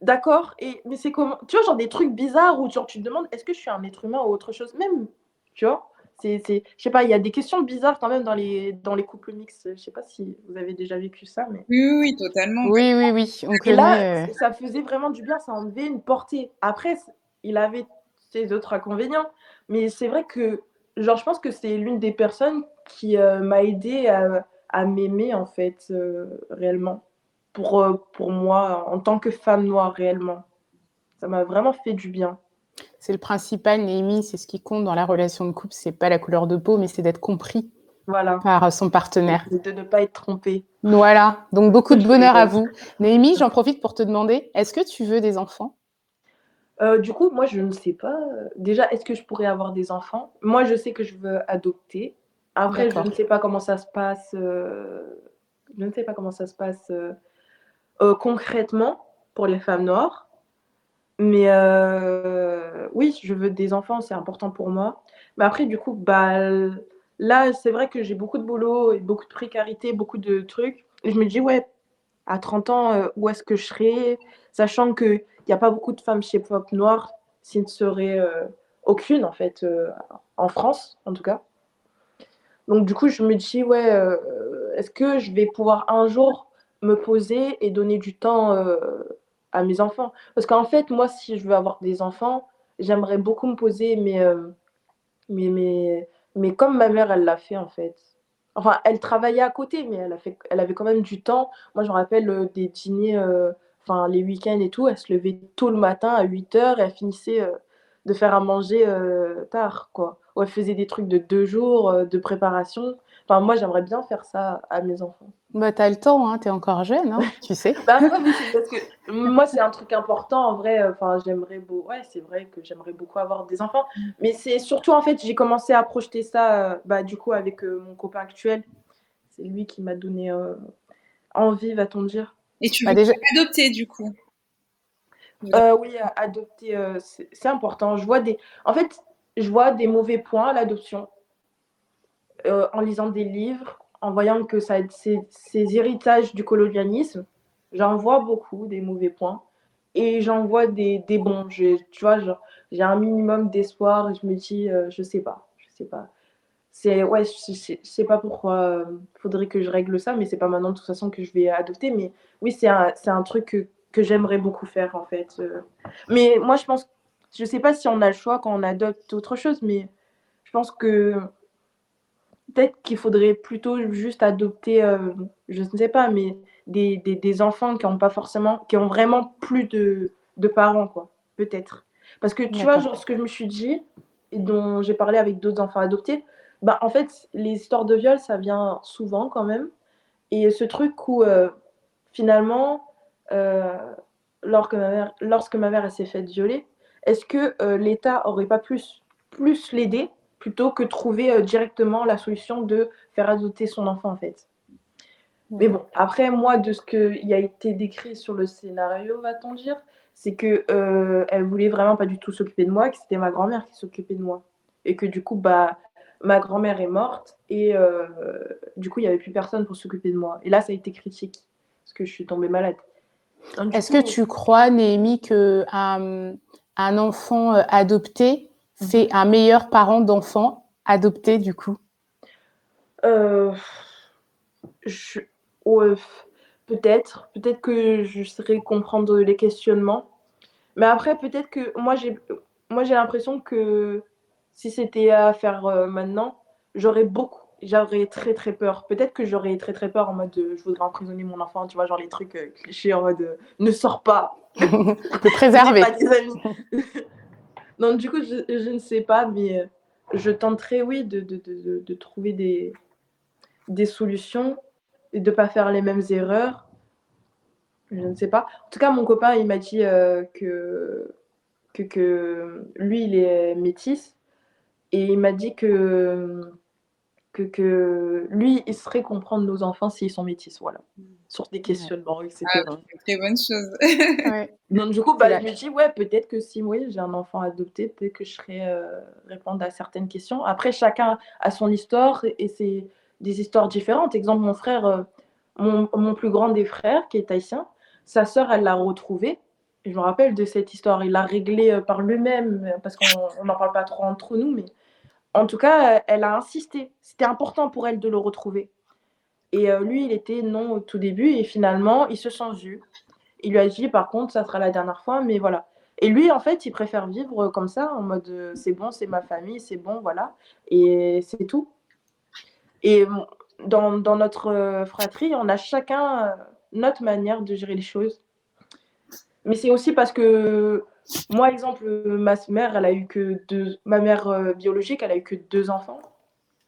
D'accord, et mais c'est comment? Tu vois, genre des trucs bizarres où genre, tu te demandes est-ce que je suis un être humain ou autre chose? Même, tu vois c'est, c'est, je sais pas, il y a des questions bizarres quand même dans les, dans les couples mixtes. Je sais pas si vous avez déjà vécu ça, mais. Oui, oui, totalement. Oui, oui, oui. et là, euh. ça faisait vraiment du bien, ça enlevait une portée. Après, il avait ses autres inconvénients, mais c'est vrai que, genre, je pense que c'est l'une des personnes qui euh, m'a aidé à, à m'aimer, en fait, euh, réellement pour, euh, pour moi en tant que femme noire réellement. Ça m'a vraiment fait du bien. C'est le principal, Némi, c'est ce qui compte dans la relation de couple, c'est pas la couleur de peau, mais c'est d'être compris voilà. par son partenaire. De ne pas être trompé. Voilà, donc beaucoup de bonheur à vous. [LAUGHS] Némi, j'en profite pour te demander, est-ce que tu veux des enfants? Euh, du coup, moi, je ne sais pas. Déjà, est-ce que je pourrais avoir des enfants? Moi, je sais que je veux adopter. Après, je ne sais pas comment ça se passe. Euh, je ne sais pas comment ça se passe euh, concrètement pour les femmes noires. Mais euh, oui, je veux des enfants, c'est important pour moi. Mais après, du coup, bah, là, c'est vrai que j'ai beaucoup de boulot et beaucoup de précarité, beaucoup de trucs. Et je me dis, ouais, à 30 ans, euh, où est-ce que je serai? Sachant qu'il n'y a pas beaucoup de femmes chez Pop Noir, s'ils seraient aucune en fait, en France en tout cas. Donc du coup, je me dis, ouais, est-ce que je vais pouvoir un jour me poser et donner du temps à mes enfants? Parce qu'en fait, moi, si je veux avoir des enfants, j'aimerais beaucoup me poser, mais, mais, mais, comme ma mère, elle l'a fait en fait. Enfin, elle travaillait à côté, mais elle, a fait, avait quand même du temps. Moi, je me rappelle des dîners, enfin les week-ends et tout, elle se levait tôt le matin à 8 h et elle finissait de faire à manger tard, quoi où elle faisait des trucs de deux jours euh, de préparation. Enfin, moi, j'aimerais bien faire ça à mes enfants. Bah, as le temps, hein, es encore jeune, hein, [LAUGHS] tu sais. bah, parce que moi, c'est un truc important, en vrai. Enfin, j'aimerais beau... Ouais, c'est vrai que j'aimerais beaucoup avoir des enfants. Mais c'est surtout, en fait, j'ai commencé à projeter ça, euh, bah, du coup, avec euh, mon copain actuel. C'est lui qui m'a donné envie, va-t-on dire. Et tu bah, veux déjà... adopter, du coup? Oui, adopter, c'est important. Je vois des... En fait, je vois des mauvais points à l'adoption euh, en lisant des livres, en voyant que ça, c'est, ces héritages du colonialisme. J'en vois beaucoup des mauvais points et j'en vois des, des bons. tu vois, j'ai un minimum d'espoir et je me dis, euh, je sais pas, je sais pas. C'est ouais, je sais pas pourquoi il faudrait que je règle ça, mais c'est pas maintenant de toute façon que je vais adopter. Mais oui, c'est un, c'est un truc que, que j'aimerais beaucoup faire en fait. Euh. Mais moi, je pense je ne sais pas si on a le choix quand on adopte autre chose, mais je pense que peut-être qu'il faudrait plutôt juste adopter, euh, je ne sais pas, mais des, des, enfants qui ont pas forcément, qui ont vraiment plus de, de parents, quoi. Peut-être. Parce que tu vois, genre, ce que je me suis dit, et dont j'ai parlé avec d'autres enfants adoptés, bah, en fait, les histoires de viol, ça vient souvent quand même. Et ce truc où, euh, finalement, lorsque ma mère, lorsque ma mère s'est faite violer, est-ce que euh, l'État aurait pas plus, plus l'aider plutôt que trouver euh, directement la solution de faire adopter son enfant en fait? Mais bon, après moi, de ce qui a été décrit sur le scénario, va-t-on dire, c'est que euh, elle voulait vraiment pas du tout s'occuper de moi, que c'était ma grand-mère qui s'occupait de moi, et que du coup, bah, ma grand-mère est morte et du coup, il y avait plus personne pour s'occuper de moi. Et là, ça a été critique parce que je suis tombée malade. Est-ce que tu crois, Néhémie, que un enfant euh, adopté fait un meilleur parent d'enfant adopté du coup? Euh, Peut-être. Peut-être que je saurais comprendre les questionnements. Mais après, peut-être que moi, j'ai moi j'ai l'impression que si c'était à faire euh, maintenant, j'aurais beaucoup j'aurais très très peur. Peut-être que j'aurais très très peur en mode je voudrais emprisonner mon enfant, tu vois, genre les trucs clichés en mode ne sors pas, [LAUGHS] te préserver. [LAUGHS] [LAUGHS] Donc, du coup, je, je, ne sais pas, mais euh, je tenterai, oui, de, de, de, de trouver des, des solutions et de ne pas faire les mêmes erreurs. Je ne sais pas. En tout cas, mon copain, il m'a dit euh, que, que, que, lui, il est métis. Et il m'a dit que que, que lui, il serait comprendre nos enfants s'ils sont métis, voilà. Sur des questionnements, etc. Ah, très bonne chose. [LAUGHS] Donc, du coup, bah, je me dis, ouais, peut-être que si oui, j'ai un enfant adopté, peut-être que je serais euh, répondre à certaines questions. Après, chacun a son histoire et c'est des histoires différentes. Exemple, mon frère, euh, mon, mon, plus grand des frères, qui est haïtien, sa sœur, elle l'a retrouvé. Et je me rappelle de cette histoire. Il l'a réglée euh, par lui-même, parce qu'on n'en parle pas trop entre nous, mais en tout cas, elle a insisté. C'était important pour elle de le retrouver. Et euh, lui, il était non au tout début. Et finalement, il se sent vu. Il lui a dit, par contre, ça sera la dernière fois, mais voilà. Et lui, en fait, il préfère vivre comme ça, en mode euh, c'est bon, c'est ma famille, c'est bon, voilà. Et c'est tout. Et dans, dans, notre euh, fratrie, on a chacun notre manière de gérer les choses. Mais c'est aussi parce que moi, exemple, ma mère, elle a eu que deux. Ma mère euh, biologique, elle a eu que deux enfants.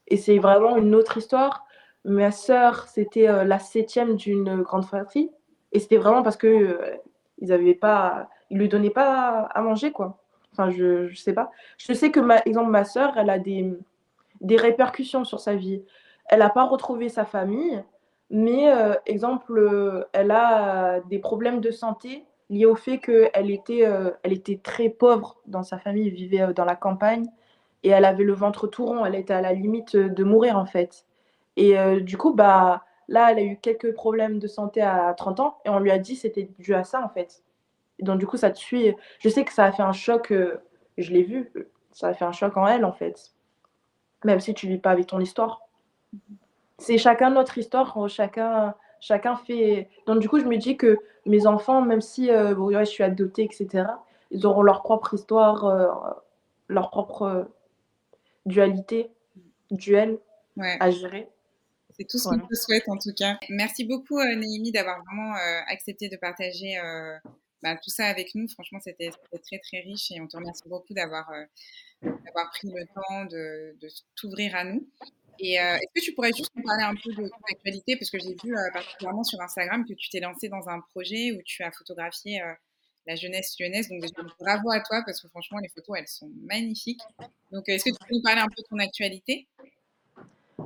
Et c'est vraiment une autre histoire. Ma sœur, c'était euh, la septième d'une grande fratrie. Et c'était vraiment parce que euh, ils avaient pas, ils lui donnaient pas à manger, quoi. Enfin, je, je sais pas. Je sais que, ma, exemple, ma sœur, elle a des, des répercussions sur sa vie. Elle n'a pas retrouvé sa famille, mais exemple, elle a des problèmes de santé lié au fait qu'elle était, euh, elle était très pauvre dans sa famille, elle vivait euh, dans la campagne et elle avait le ventre tout rond, elle était à la limite euh, de mourir en fait. Et du coup, bah, là, elle a eu quelques problèmes de santé à 30 ans et on lui a dit c'était dû à ça en fait. Et donc du coup, ça te suit. Je sais que ça a fait un choc, je l'ai vu, ça a fait un choc en elle, en fait. Même si tu vis pas avec ton histoire. C'est chacun notre histoire, chacun, chacun fait. Donc, du coup, je me dis que mes enfants, même si euh, je suis adoptée, etc., ils auront leur propre histoire, euh, leur propre dualité, duel à gérer. C'est tout ce qu'on te souhaite en tout cas. Merci beaucoup euh, Néhémie d'avoir vraiment euh, accepté de partager euh, bah, tout ça avec nous. Franchement, c'était très très riche et on te remercie beaucoup d'avoir pris le temps de, t'ouvrir à nous. Et est-ce que tu pourrais juste nous parler un peu de ton actualité? Parce que j'ai vu particulièrement sur Instagram que tu t'es lancé dans un projet où tu as photographié la jeunesse lyonnaise. Donc bravo à toi parce que franchement, les photos, elles sont magnifiques. Donc, est-ce que tu peux nous parler un peu de ton actualité?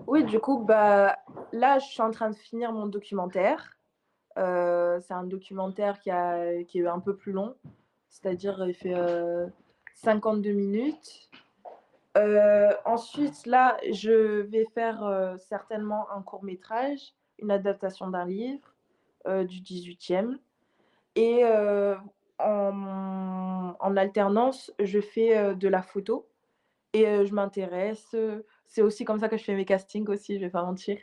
Oui, du coup, bah, là, je suis en train de finir mon documentaire. Euh, c'est un documentaire qui, est un peu plus long, c'est-à-dire il fait 52 euh, minutes. Euh, ensuite, là, je vais faire certainement un court métrage, une adaptation d'un livre du 18e. Et en, en, alternance, je fais de la photo et je m'intéresse c'est aussi comme ça que je fais mes castings aussi, je vais pas mentir.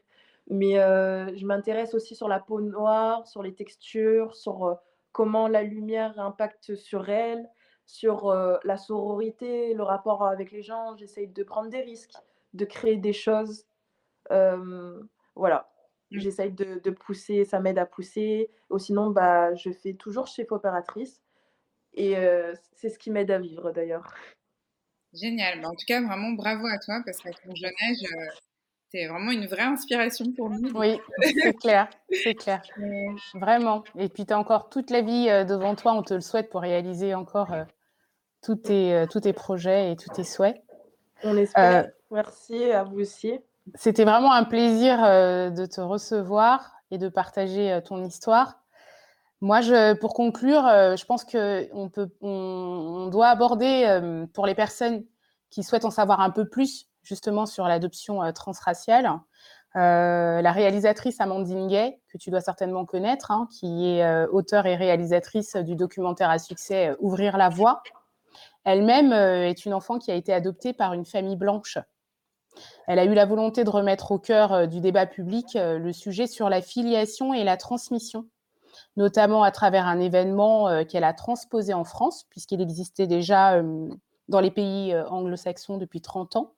Mais euh, je m'intéresse aussi sur la peau noire, sur les textures, sur euh, comment la lumière impacte sur elle, sur euh, la sororité, le rapport avec les gens. J'essaye de prendre des risques, de créer des choses. voilà. Mmh. J'essaye de, de, pousser, ça m'aide à pousser. Ou sinon, bah, je fais toujours chef opératrice. Et c'est ce qui m'aide à vivre d'ailleurs. Génial. Bah, en tout cas, vraiment bravo à toi parce qu'avec ton jeune âge, c'est vraiment une vraie inspiration pour nous. Oui, [LAUGHS] c'est clair, c'est clair. Vraiment. Et puis, tu as encore toute la vie devant toi. On te le souhaite pour réaliser encore tous, tes, tous tes projets et tous tes souhaits. On espère. Merci à vous aussi. C'était vraiment un plaisir de te recevoir et de partager ton histoire. Moi, je, pour conclure, euh, je pense qu'on peut, on, doit aborder euh, pour les personnes qui souhaitent en savoir un peu plus justement sur l'adoption euh, transraciale, la réalisatrice Amandine Gay, que tu dois certainement connaître, hein, qui est auteure et réalisatrice du documentaire à succès Ouvrir la voie. Elle-même est une enfant qui a été adoptée par une famille blanche. Elle a eu la volonté de remettre au cœur du débat public le sujet sur la filiation et la transmission notamment à travers un événement euh, qu'elle a transposé en France, puisqu'il existait déjà euh, dans les pays euh, anglo-saxons depuis 30 ans.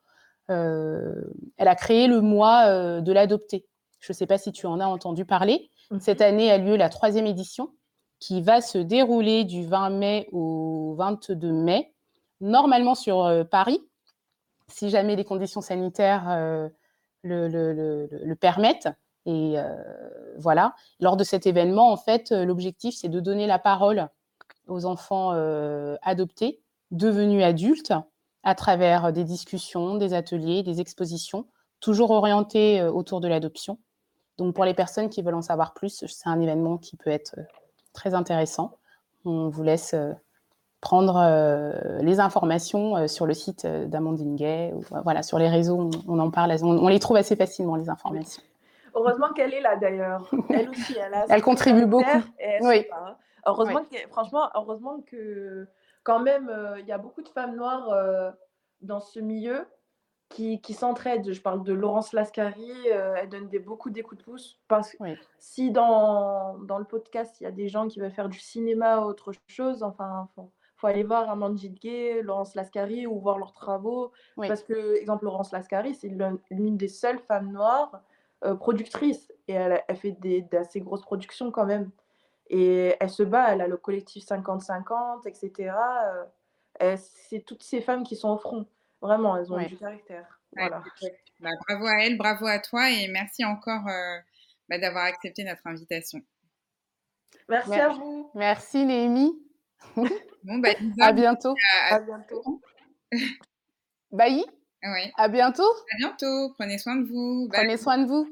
elle a créé le mois de l'adopté. Je ne sais pas si tu en as entendu parler. Mhm. Cette année a lieu la troisième édition qui va se dérouler du 20 mai au 22 mai, normalement sur Paris, si jamais les conditions sanitaires le, permettent. Et euh, voilà, lors de cet événement, en fait, euh, l'objectif, c'est de donner la parole aux enfants euh, adoptés, devenus adultes, à travers des discussions, des ateliers, des expositions, toujours orientés autour de l'adoption. Donc pour les personnes qui veulent en savoir plus, c'est un événement qui peut être très intéressant. On vous laisse prendre les informations sur le site d'Amandine Gay, voilà, sur les réseaux, on, en parle, on, les trouve assez facilement, les informations. Heureusement qu'elle est là d'ailleurs. Elle aussi, elle a. [LAUGHS] elle contribue beaucoup. oui. Hein. Heureusement que, franchement, heureusement que quand même, euh, il y a beaucoup de femmes noires euh, dans ce milieu qui, qui s'entraident. Je parle de Laurence Lascari, euh, elle donne des, beaucoup des coups de pouce. Parce que si dans, dans, le podcast, il y a des gens qui veulent faire du cinéma ou autre chose, enfin, faut, faut aller voir Amandine Gay, Laurence Lascari ou voir leurs travaux. Parce que, exemple, Laurence Lascari, c'est l'une des seules femmes noires euh, productrice et elle, fait des, d'assez grosses productions quand même. Et elle se bat, elle a le collectif 50-50, etc. Euh, c'est toutes ces femmes qui sont au front. Vraiment, elles ont du caractère. Voilà. Bah, bravo à elle, bravo à toi et merci encore euh, bah, d'avoir accepté notre invitation. Merci, à vous. Merci Némi. [LAUGHS] Bon, bah, à bientôt. À, bientôt. Bailly oui. À bientôt. À bientôt. Prenez soin de vous. Prenez soin de vous.